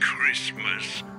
Christmas.